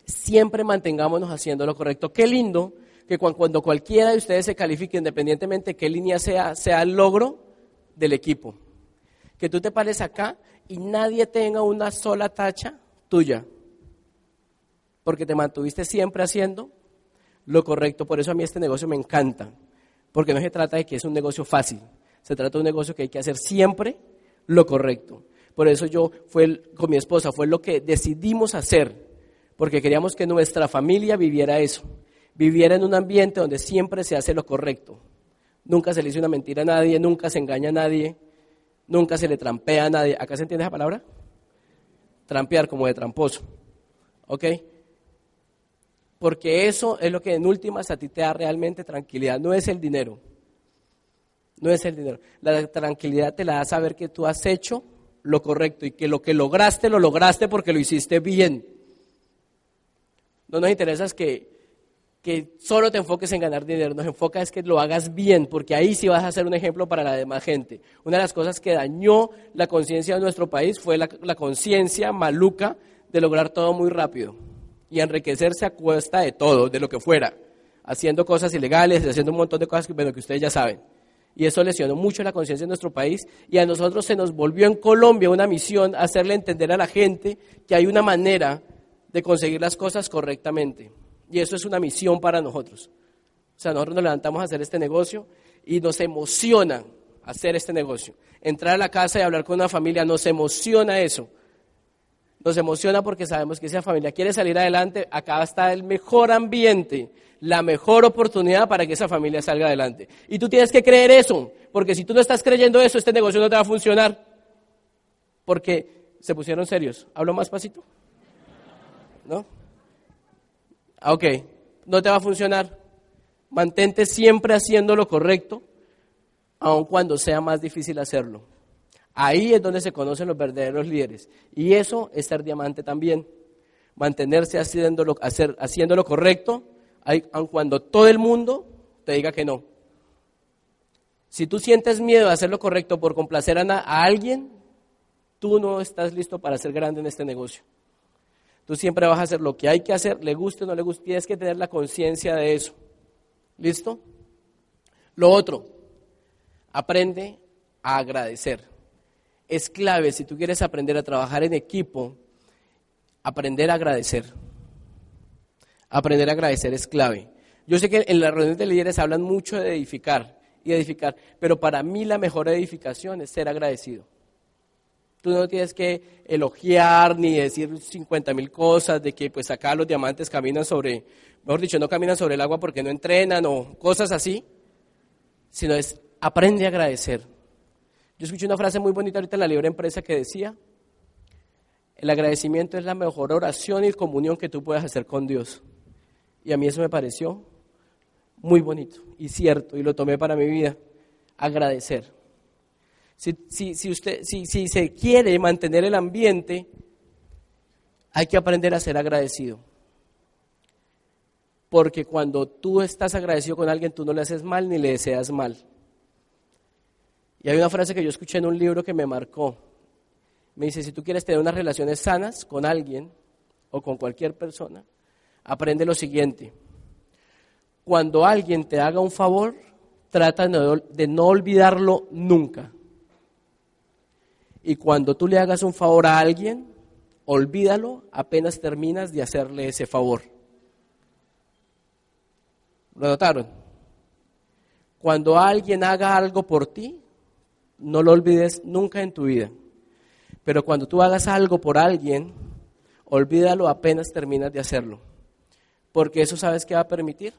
siempre mantengámonos haciendo lo correcto. Qué lindo que cuando cualquiera de ustedes se califique, independientemente de qué línea sea, sea el logro del equipo. Que tú te pares acá y nadie tenga una sola tacha tuya. Porque te mantuviste siempre haciendo lo correcto. Por eso a mí este negocio me encanta. Porque no se trata de que es un negocio fácil. Se trata de un negocio que hay que hacer siempre lo correcto. Por eso yo fue con mi esposa, fue lo que decidimos hacer, porque queríamos que nuestra familia viviera eso, viviera en un ambiente donde siempre se hace lo correcto. Nunca se le dice una mentira a nadie, nunca se engaña a nadie, nunca se le trampea a nadie. ¿Acá se entiende esa palabra? Trampear como de tramposo. ¿Ok? Porque eso es lo que en últimas a ti te da realmente tranquilidad, no es el dinero. No es el dinero. La tranquilidad te la da saber que tú has hecho lo correcto y que lo que lograste, lo lograste porque lo hiciste bien. No nos interesa que, que solo te enfoques en ganar dinero, nos enfoca es que lo hagas bien, porque ahí sí vas a ser un ejemplo para la demás gente. Una de las cosas que dañó la conciencia de nuestro país fue la, la conciencia maluca de lograr todo muy rápido y enriquecerse a cuesta de todo, de lo que fuera, haciendo cosas ilegales, haciendo un montón de cosas que, bueno, que ustedes ya saben. Y eso lesionó mucho la conciencia de nuestro país y a nosotros se nos volvió en Colombia una misión hacerle entender a la gente que hay una manera de conseguir las cosas correctamente. Y eso es una misión para nosotros. O sea, nosotros nos levantamos a hacer este negocio y nos emociona hacer este negocio. Entrar a la casa y hablar con una familia, nos emociona eso. Nos emociona porque sabemos que esa familia quiere salir adelante, acá está el mejor ambiente la mejor oportunidad para que esa familia salga adelante. Y tú tienes que creer eso, porque si tú no estás creyendo eso, este negocio no te va a funcionar. Porque se pusieron serios. ¿Hablo más pasito? ¿No? Ah, ok, no te va a funcionar. Mantente siempre haciendo lo correcto, aun cuando sea más difícil hacerlo. Ahí es donde se conocen los verdaderos líderes. Y eso es ser diamante también. Mantenerse haciendo lo, correcto, aun cuando todo el mundo te diga que no. Si tú sientes miedo de hacer lo correcto por complacer a, a alguien, tú no estás listo para ser grande en este negocio. Tú siempre vas a hacer lo que hay que hacer, le guste o no le guste, tienes que tener la conciencia de eso. ¿Listo? Lo otro, aprende a agradecer. Es clave si tú quieres aprender a trabajar en equipo, aprender a agradecer. Aprender a agradecer es clave. Yo sé que en las reuniones de líderes hablan mucho de edificar y edificar, pero para mí la mejor edificación es ser agradecido. Tú no tienes que elogiar ni decir 50 mil cosas de que pues acá los diamantes caminan sobre, mejor dicho, no caminan sobre el agua porque no entrenan o cosas así, sino es aprende a agradecer. Yo escuché una frase muy bonita ahorita en la libre empresa que decía, el agradecimiento es la mejor oración y comunión que tú puedes hacer con Dios. Y a mí eso me pareció muy bonito y cierto, y lo tomé para mi vida. Agradecer. Si, si, usted, si, si se quiere mantener el ambiente, hay que aprender a ser agradecido. Porque cuando tú estás agradecido con alguien, tú no le haces mal ni le deseas mal. Y hay una frase que yo escuché en un libro que me marcó. Me dice, si tú quieres tener unas relaciones sanas con alguien o con cualquier persona, aprende lo siguiente. Cuando alguien te haga un favor, trata de no olvidarlo nunca. Y cuando tú le hagas un favor a alguien, olvídalo apenas terminas de hacerle ese favor. ¿Lo notaron? Cuando alguien haga algo por ti, no lo olvides nunca en tu vida. Pero cuando tú hagas algo por alguien, olvídalo apenas terminas de hacerlo. Porque eso sabes que va a permitir.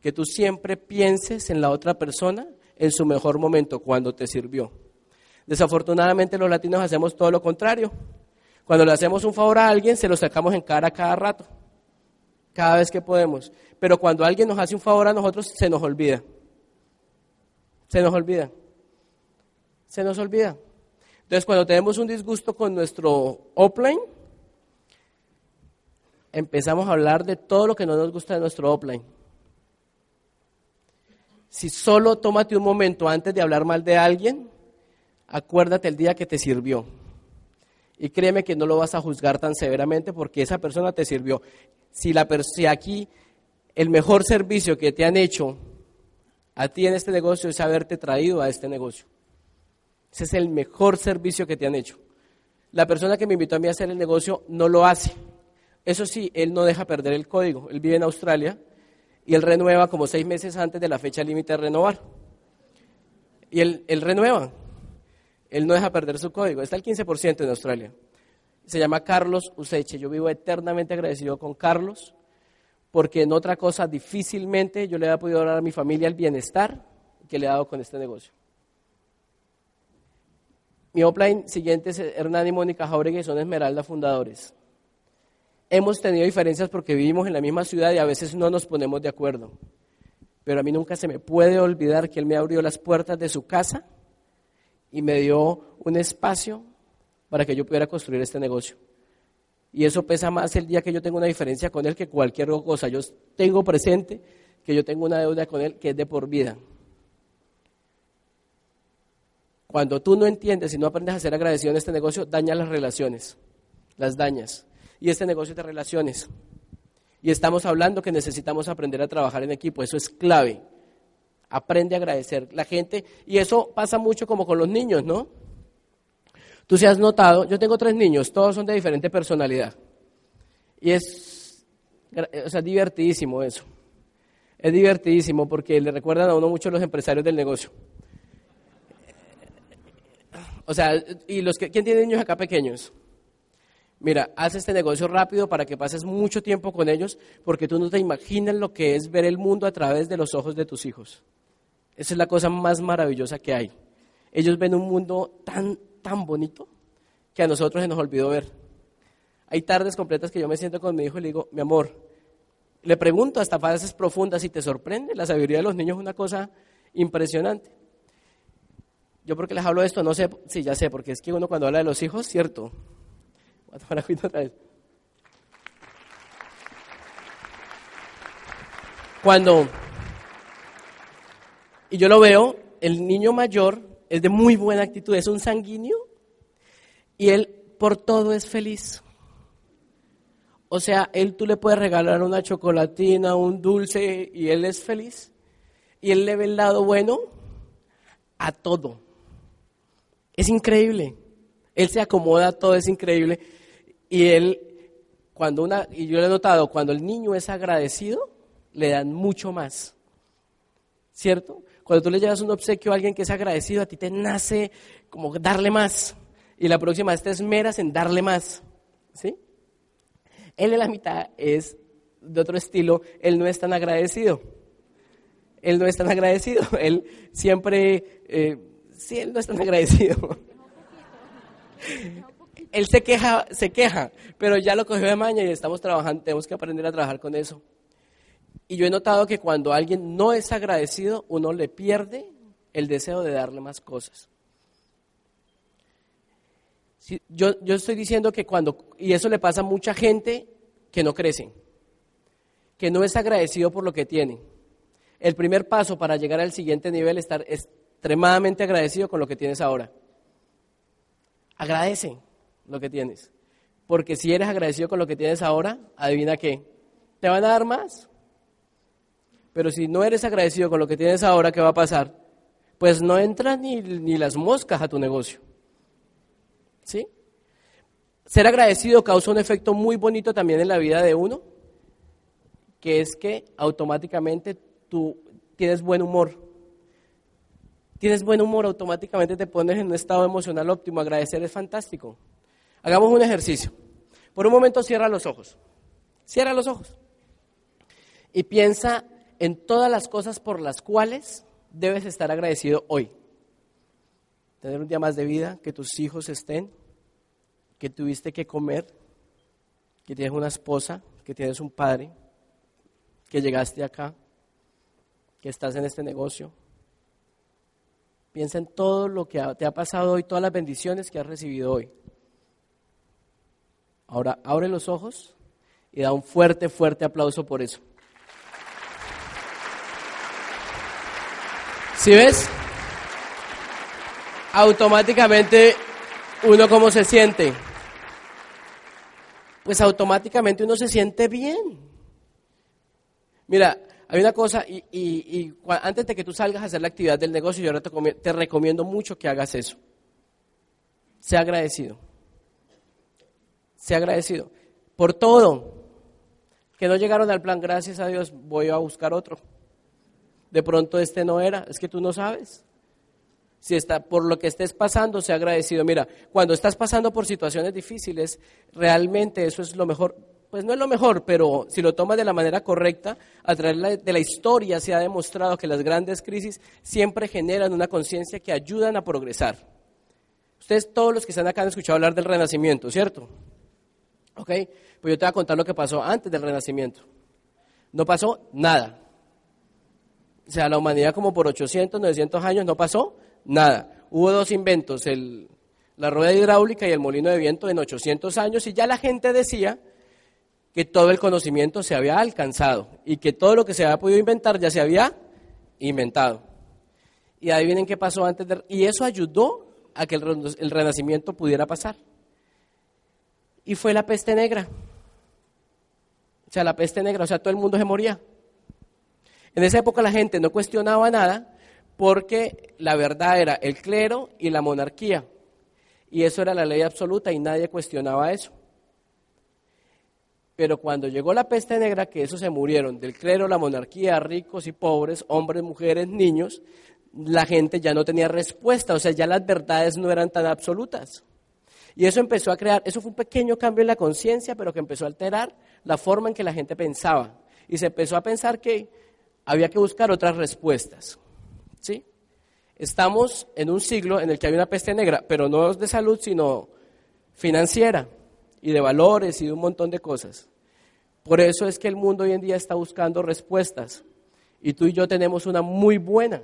Que tú siempre pienses en la otra persona en su mejor momento, cuando te sirvió. Desafortunadamente los latinos hacemos todo lo contrario. Cuando le hacemos un favor a alguien, se lo sacamos en cara cada rato, cada vez que podemos. Pero cuando alguien nos hace un favor a nosotros, se nos olvida. Se nos olvida. Se nos olvida. Entonces, cuando tenemos un disgusto con nuestro offline, empezamos a hablar de todo lo que no nos gusta de nuestro offline. Si solo tómate un momento antes de hablar mal de alguien, acuérdate el día que te sirvió. Y créeme que no lo vas a juzgar tan severamente porque esa persona te sirvió. Si, la, si aquí el mejor servicio que te han hecho a ti en este negocio es haberte traído a este negocio. Ese es el mejor servicio que te han hecho. La persona que me invitó a mí a hacer el negocio no lo hace. Eso sí, él no deja perder el código. Él vive en Australia y él renueva como seis meses antes de la fecha límite de renovar. Y él, él renueva. Él no deja perder su código. Está el 15% en Australia. Se llama Carlos Useche. Yo vivo eternamente agradecido con Carlos porque en otra cosa difícilmente yo le he podido dar a mi familia el bienestar que le he dado con este negocio. Mi offline siguiente es Hernán y Mónica Jauregui, son Esmeralda fundadores. Hemos tenido diferencias porque vivimos en la misma ciudad y a veces no nos ponemos de acuerdo. Pero a mí nunca se me puede olvidar que él me abrió las puertas de su casa y me dio un espacio para que yo pudiera construir este negocio. Y eso pesa más el día que yo tengo una diferencia con él que cualquier cosa. Yo tengo presente que yo tengo una deuda con él que es de por vida. Cuando tú no entiendes y no aprendes a ser agradecido en este negocio, dañas las relaciones, las dañas y este negocio de relaciones. Y estamos hablando que necesitamos aprender a trabajar en equipo, eso es clave. Aprende a agradecer la gente y eso pasa mucho como con los niños, ¿no? Tú se has notado, yo tengo tres niños, todos son de diferente personalidad. Y es, divertidísimo eso. Es divertidísimo porque le recuerdan a uno mucho los empresarios del negocio. O sea, y los que, ¿quién tiene niños acá pequeños? Mira, haz este negocio rápido para que pases mucho tiempo con ellos, porque tú no te imaginas lo que es ver el mundo a través de los ojos de tus hijos. Esa es la cosa más maravillosa que hay. Ellos ven un mundo tan, tan bonito que a nosotros se nos olvidó ver. Hay tardes completas que yo me siento con mi hijo y le digo, mi amor, le pregunto hasta frases profundas y te sorprende. La sabiduría de los niños es una cosa impresionante. Yo porque les hablo de esto, no sé, sí, ya sé, porque es que uno cuando habla de los hijos, cierto, cuando, y yo lo veo, el niño mayor es de muy buena actitud, es un sanguíneo y él por todo es feliz. O sea, él tú le puedes regalar una chocolatina, un dulce y él es feliz. Y él le ve el lado bueno a todo. Es increíble. Él se acomoda todo, es increíble. Y él, cuando una, y yo lo he notado, cuando el niño es agradecido, le dan mucho más. ¿Cierto? Cuando tú le llevas un obsequio a alguien que es agradecido, a ti te nace como darle más. Y la próxima vez te esmeras en darle más. ¿Sí? Él en la mitad es de otro estilo, él no es tan agradecido. Él no es tan agradecido. Él siempre, eh, sí, él no es tan agradecido él se queja, se queja, pero ya lo cogió de maña y estamos trabajando, tenemos que aprender a trabajar con eso. Y yo he notado que cuando alguien no es agradecido, uno le pierde el deseo de darle más cosas. yo, yo estoy diciendo que cuando, y eso le pasa a mucha gente que no crece, que no es agradecido por lo que tiene. El primer paso para llegar al siguiente nivel es estar extremadamente agradecido con lo que tienes ahora. Agradece lo que tienes. Porque si eres agradecido con lo que tienes ahora, adivina qué, te van a dar más. Pero si no eres agradecido con lo que tienes ahora, ¿qué va a pasar? Pues no entran ni, ni las moscas a tu negocio. ¿Sí? Ser agradecido causa un efecto muy bonito también en la vida de uno, que es que automáticamente tú tienes buen humor. Tienes buen humor, automáticamente te pones en un estado emocional óptimo. Agradecer es fantástico. Hagamos un ejercicio. Por un momento cierra los ojos. Cierra los ojos. Y piensa en todas las cosas por las cuales debes estar agradecido hoy. Tener un día más de vida, que tus hijos estén, que tuviste que comer, que tienes una esposa, que tienes un padre, que llegaste acá, que estás en este negocio. Piensa en todo lo que te ha pasado hoy, todas las bendiciones que has recibido hoy. Ahora abre los ojos y da un fuerte, fuerte aplauso por eso. ¿Sí ves? Automáticamente uno cómo se siente. Pues automáticamente uno se siente bien. Mira, hay una cosa, y, antes de que tú salgas a hacer la actividad del negocio, yo te, te recomiendo mucho que hagas eso. Sea agradecido. Sea agradecido. Por todo. Que no llegaron al plan, gracias a Dios, voy a buscar otro. De pronto este no era, es que tú no sabes. Si está por lo que estés pasando, sea agradecido. Mira, cuando estás pasando por situaciones difíciles, realmente eso es lo mejor. Pues no es lo mejor, pero si lo tomas de la manera correcta, a través de la historia se ha demostrado que las grandes crisis siempre generan una conciencia que ayudan a progresar. Ustedes, todos los que están acá, han escuchado hablar del renacimiento, ¿cierto? ¿Ok? Pues yo te voy a contar lo que pasó antes del renacimiento. No pasó nada. O sea, la humanidad como por 800, 900 años no pasó nada. Hubo dos inventos, la rueda hidráulica y el molino de viento en 800 años y ya la gente decía que todo el conocimiento se había alcanzado y que todo lo que se había podido inventar ya se había inventado. Y adivinen qué pasó antes de... Y eso ayudó a que el renacimiento pudiera pasar. Y fue la peste negra. O sea, la peste negra, o sea, todo el mundo se moría. En esa época la gente no cuestionaba nada porque la verdad era el clero y la monarquía. Y eso era la ley absoluta y nadie cuestionaba eso. Pero cuando llegó la peste negra, que esos se murieron, del clero, la monarquía, ricos y pobres, hombres, mujeres, niños, la gente ya no tenía respuesta, o sea, ya las verdades no eran tan absolutas. Y eso empezó a crear, eso fue un pequeño cambio en la conciencia, pero que empezó a alterar la forma en que la gente pensaba. Y se empezó a pensar que había que buscar otras respuestas. ¿sí? Estamos en un siglo en el que hay una peste negra, pero no de salud, sino financiera y de valores y de un montón de cosas. Por eso es que el mundo hoy en día está buscando respuestas y tú y yo tenemos una muy buena.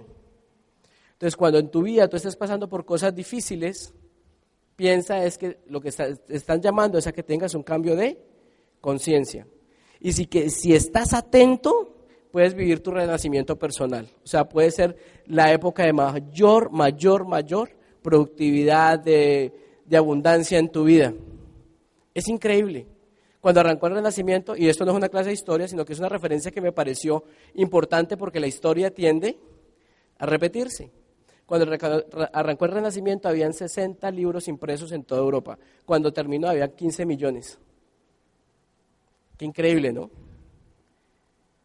Entonces, cuando en tu vida tú estás pasando por cosas difíciles, piensa es que lo que están llamando es a que tengas un cambio de conciencia. Y si, que, si estás atento, puedes vivir tu renacimiento personal. O sea, puede ser la época de mayor, mayor, mayor productividad, de, abundancia en tu vida. Es increíble. Cuando arrancó el renacimiento, y esto no es una clase de historia, sino que es una referencia que me pareció importante porque la historia tiende a repetirse. Cuando arrancó el Renacimiento habían 60 libros impresos en toda Europa. Cuando terminó había 15 millones. Qué increíble, ¿no?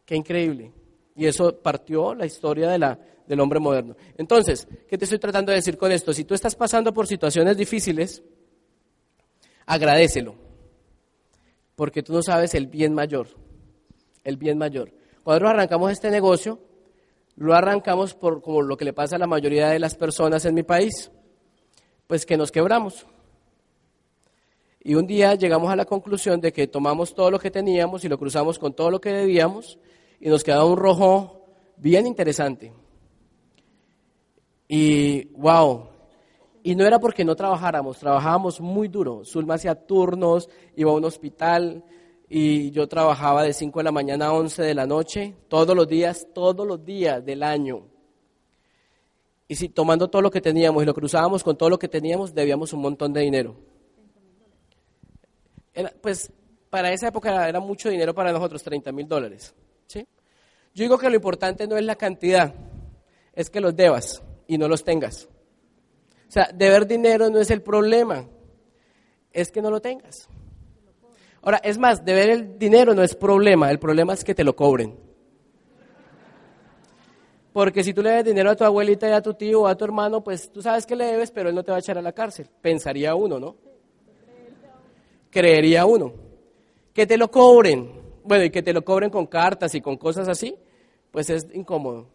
Qué increíble. Y eso partió la historia del hombre moderno. Entonces, ¿qué te estoy tratando de decir con esto? Si tú estás pasando por situaciones difíciles, agradecelo. Porque tú no sabes el bien mayor. El bien mayor. Cuando arrancamos este negocio, lo arrancamos por como lo que le pasa a la mayoría de las personas en mi país, pues que nos quebramos. Y un día llegamos a la conclusión de que tomamos todo lo que teníamos y lo cruzamos con todo lo que debíamos y nos quedaba un rojo bien interesante. Y wow, y no era porque no trabajáramos, trabajábamos muy duro. Zulma hacía turnos, iba a un hospital y yo trabajaba de 5 de la mañana a 11 de la noche, todos los días, todos los días del año. Y si tomando todo lo que teníamos y lo cruzábamos con todo lo que teníamos, debíamos un montón de dinero. pues para esa época era mucho dinero para nosotros, 30 mil dólares. Yo digo que lo importante no es la cantidad, es que los debas y no los tengas. O sea, deber dinero no es el problema, es que no lo tengas. Ahora, es más, deber el dinero no es problema, el problema es que te lo cobren. Porque si tú le debes dinero a tu abuelita y a tu tío o a tu hermano, pues tú sabes que le debes, pero él no te va a echar a la cárcel. Pensaría uno, ¿no? creería uno. Que te lo cobren, bueno, y que te lo cobren con cartas y con cosas así, pues es incómodo.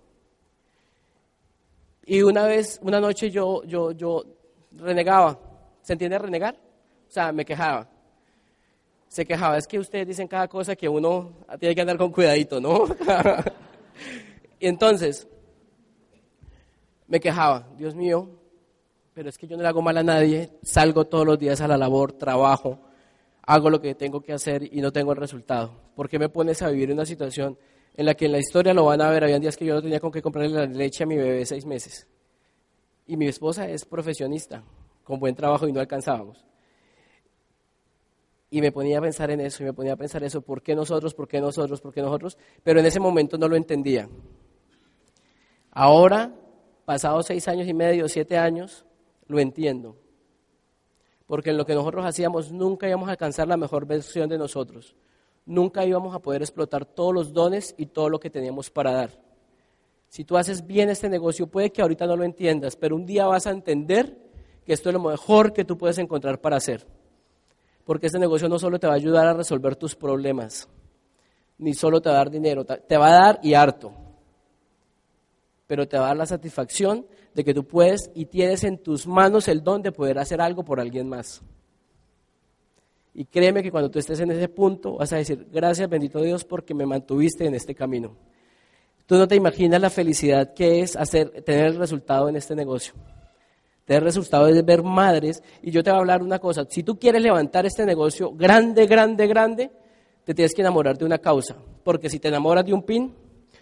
Y una vez, una noche yo, yo, yo renegaba. ¿Se entiende renegar? O sea, me quejaba. Se quejaba, es que ustedes dicen cada cosa que uno tiene que andar con cuidadito, ¿no? y entonces, me quejaba, Dios mío, pero es que yo no le hago mal a nadie, salgo todos los días a la labor, trabajo, hago lo que tengo que hacer y no tengo el resultado. ¿Por qué me pones a vivir una situación en la que en la historia lo van a ver? Habían días que yo no tenía con qué comprarle la leche a mi bebé de seis meses. Y mi esposa es profesionista, con buen trabajo y no alcanzábamos. Y me ponía a pensar en eso, y me ponía a pensar eso, ¿por qué nosotros, por qué nosotros, por qué nosotros? Pero en ese momento no lo entendía. Ahora, pasados seis años y medio, siete años, lo entiendo. Porque en lo que nosotros hacíamos nunca íbamos a alcanzar la mejor versión de nosotros. Nunca íbamos a poder explotar todos los dones y todo lo que teníamos para dar. Si tú haces bien este negocio, puede que ahorita no lo entiendas, pero un día vas a entender que esto es lo mejor que tú puedes encontrar para hacer. Porque este negocio no solo te va a ayudar a resolver tus problemas, ni solo te va a dar dinero, te va a dar y harto, pero te va a dar la satisfacción de que tú puedes y tienes en tus manos el don de poder hacer algo por alguien más. Y créeme que cuando tú estés en ese punto vas a decir, gracias bendito Dios porque me mantuviste en este camino. Tú no te imaginas la felicidad que es tener el resultado en este negocio. Tener resultado es ver madres. Y yo te voy a hablar una cosa. Si tú quieres levantar este negocio grande, grande, grande, te tienes que enamorar de una causa. Porque si te enamoras de un pin,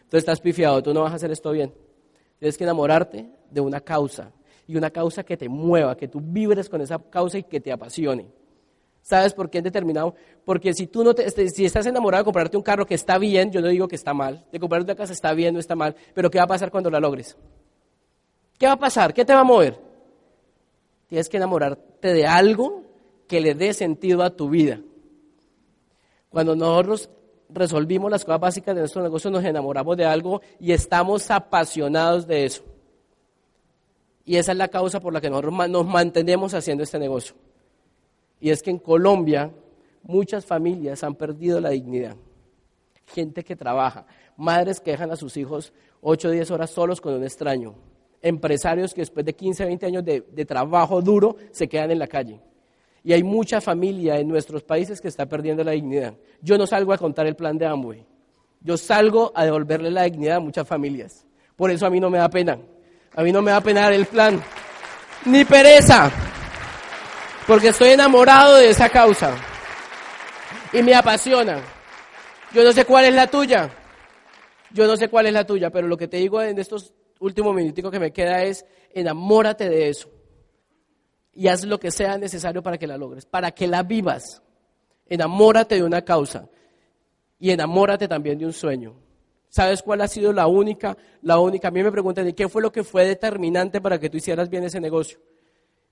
tú estás pifiado, tú no vas a hacer esto bien. Tienes que enamorarte de una causa. Y una causa que te mueva, que tú vibres con esa causa y que te apasione. ¿Sabes por qué en determinado? Porque si tú no te, este, si estás enamorado de comprarte un carro que está bien, yo no digo que está mal, de comprarte una casa está bien, no está mal, pero ¿qué va a pasar cuando la logres? ¿Qué va a pasar? ¿Qué te va a mover? Tienes que enamorarte de algo que le dé sentido a tu vida. Cuando nosotros resolvimos las cosas básicas de nuestro negocio, nos enamoramos de algo y estamos apasionados de eso. Y esa es la causa por la que nosotros nos mantenemos haciendo este negocio. Y es que en Colombia muchas familias han perdido la dignidad. Gente que trabaja, madres que dejan a sus hijos 8 o 10 horas solos con un extraño, empresarios que después de 15, 20 años de, trabajo duro se quedan en la calle. Y hay mucha familia en nuestros países que está perdiendo la dignidad. Yo no salgo a contar el plan de Amway. Yo salgo a devolverle la dignidad a muchas familias. Por eso a mí no me da pena. A mí no me da pena el plan. Ni pereza. Porque estoy enamorado de esa causa. Y me apasiona. Yo no sé cuál es la tuya. Yo no sé cuál es la tuya, pero lo que te digo en estos últimos minuticos que me queda es, enamórate de eso. Y haz lo que sea necesario para que la logres, para que la vivas. Enamórate de una causa y enamórate también de un sueño. ¿Sabes cuál ha sido la única, la única? A mí me preguntan, ¿y qué fue lo que fue determinante para que tú hicieras bien ese negocio?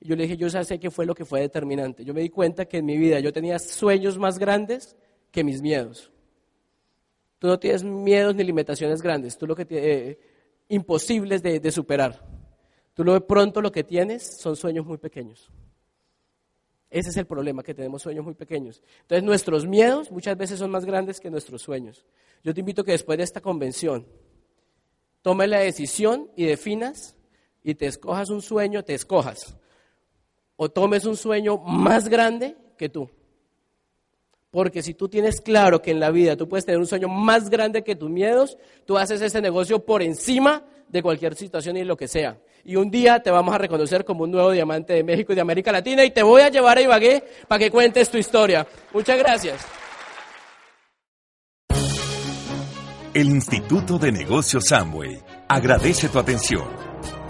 Yo le dije, yo ya sé qué fue lo que fue determinante. Yo me di cuenta que en mi vida yo tenía sueños más grandes que mis miedos. Tú no tienes miedos ni limitaciones grandes, tú lo que eh, imposibles de, de superar. Tú lo de pronto lo que tienes son sueños muy pequeños. Ese es el problema, que tenemos sueños muy pequeños. Entonces nuestros miedos muchas veces son más grandes que nuestros sueños. Yo te invito que después de esta convención tomes la decisión y definas y te escojas un sueño, te escojas. O tomes un sueño más grande que tú. Porque si tú tienes claro que en la vida tú puedes tener un sueño más grande que tus miedos, tú haces ese negocio por encima de cualquier situación y lo que sea. Y un día te vamos a reconocer como un nuevo diamante de México y de América Latina y te voy a llevar a Ibagué para que cuentes tu historia. Muchas gracias. El Instituto de Negocios Amway agradece tu atención.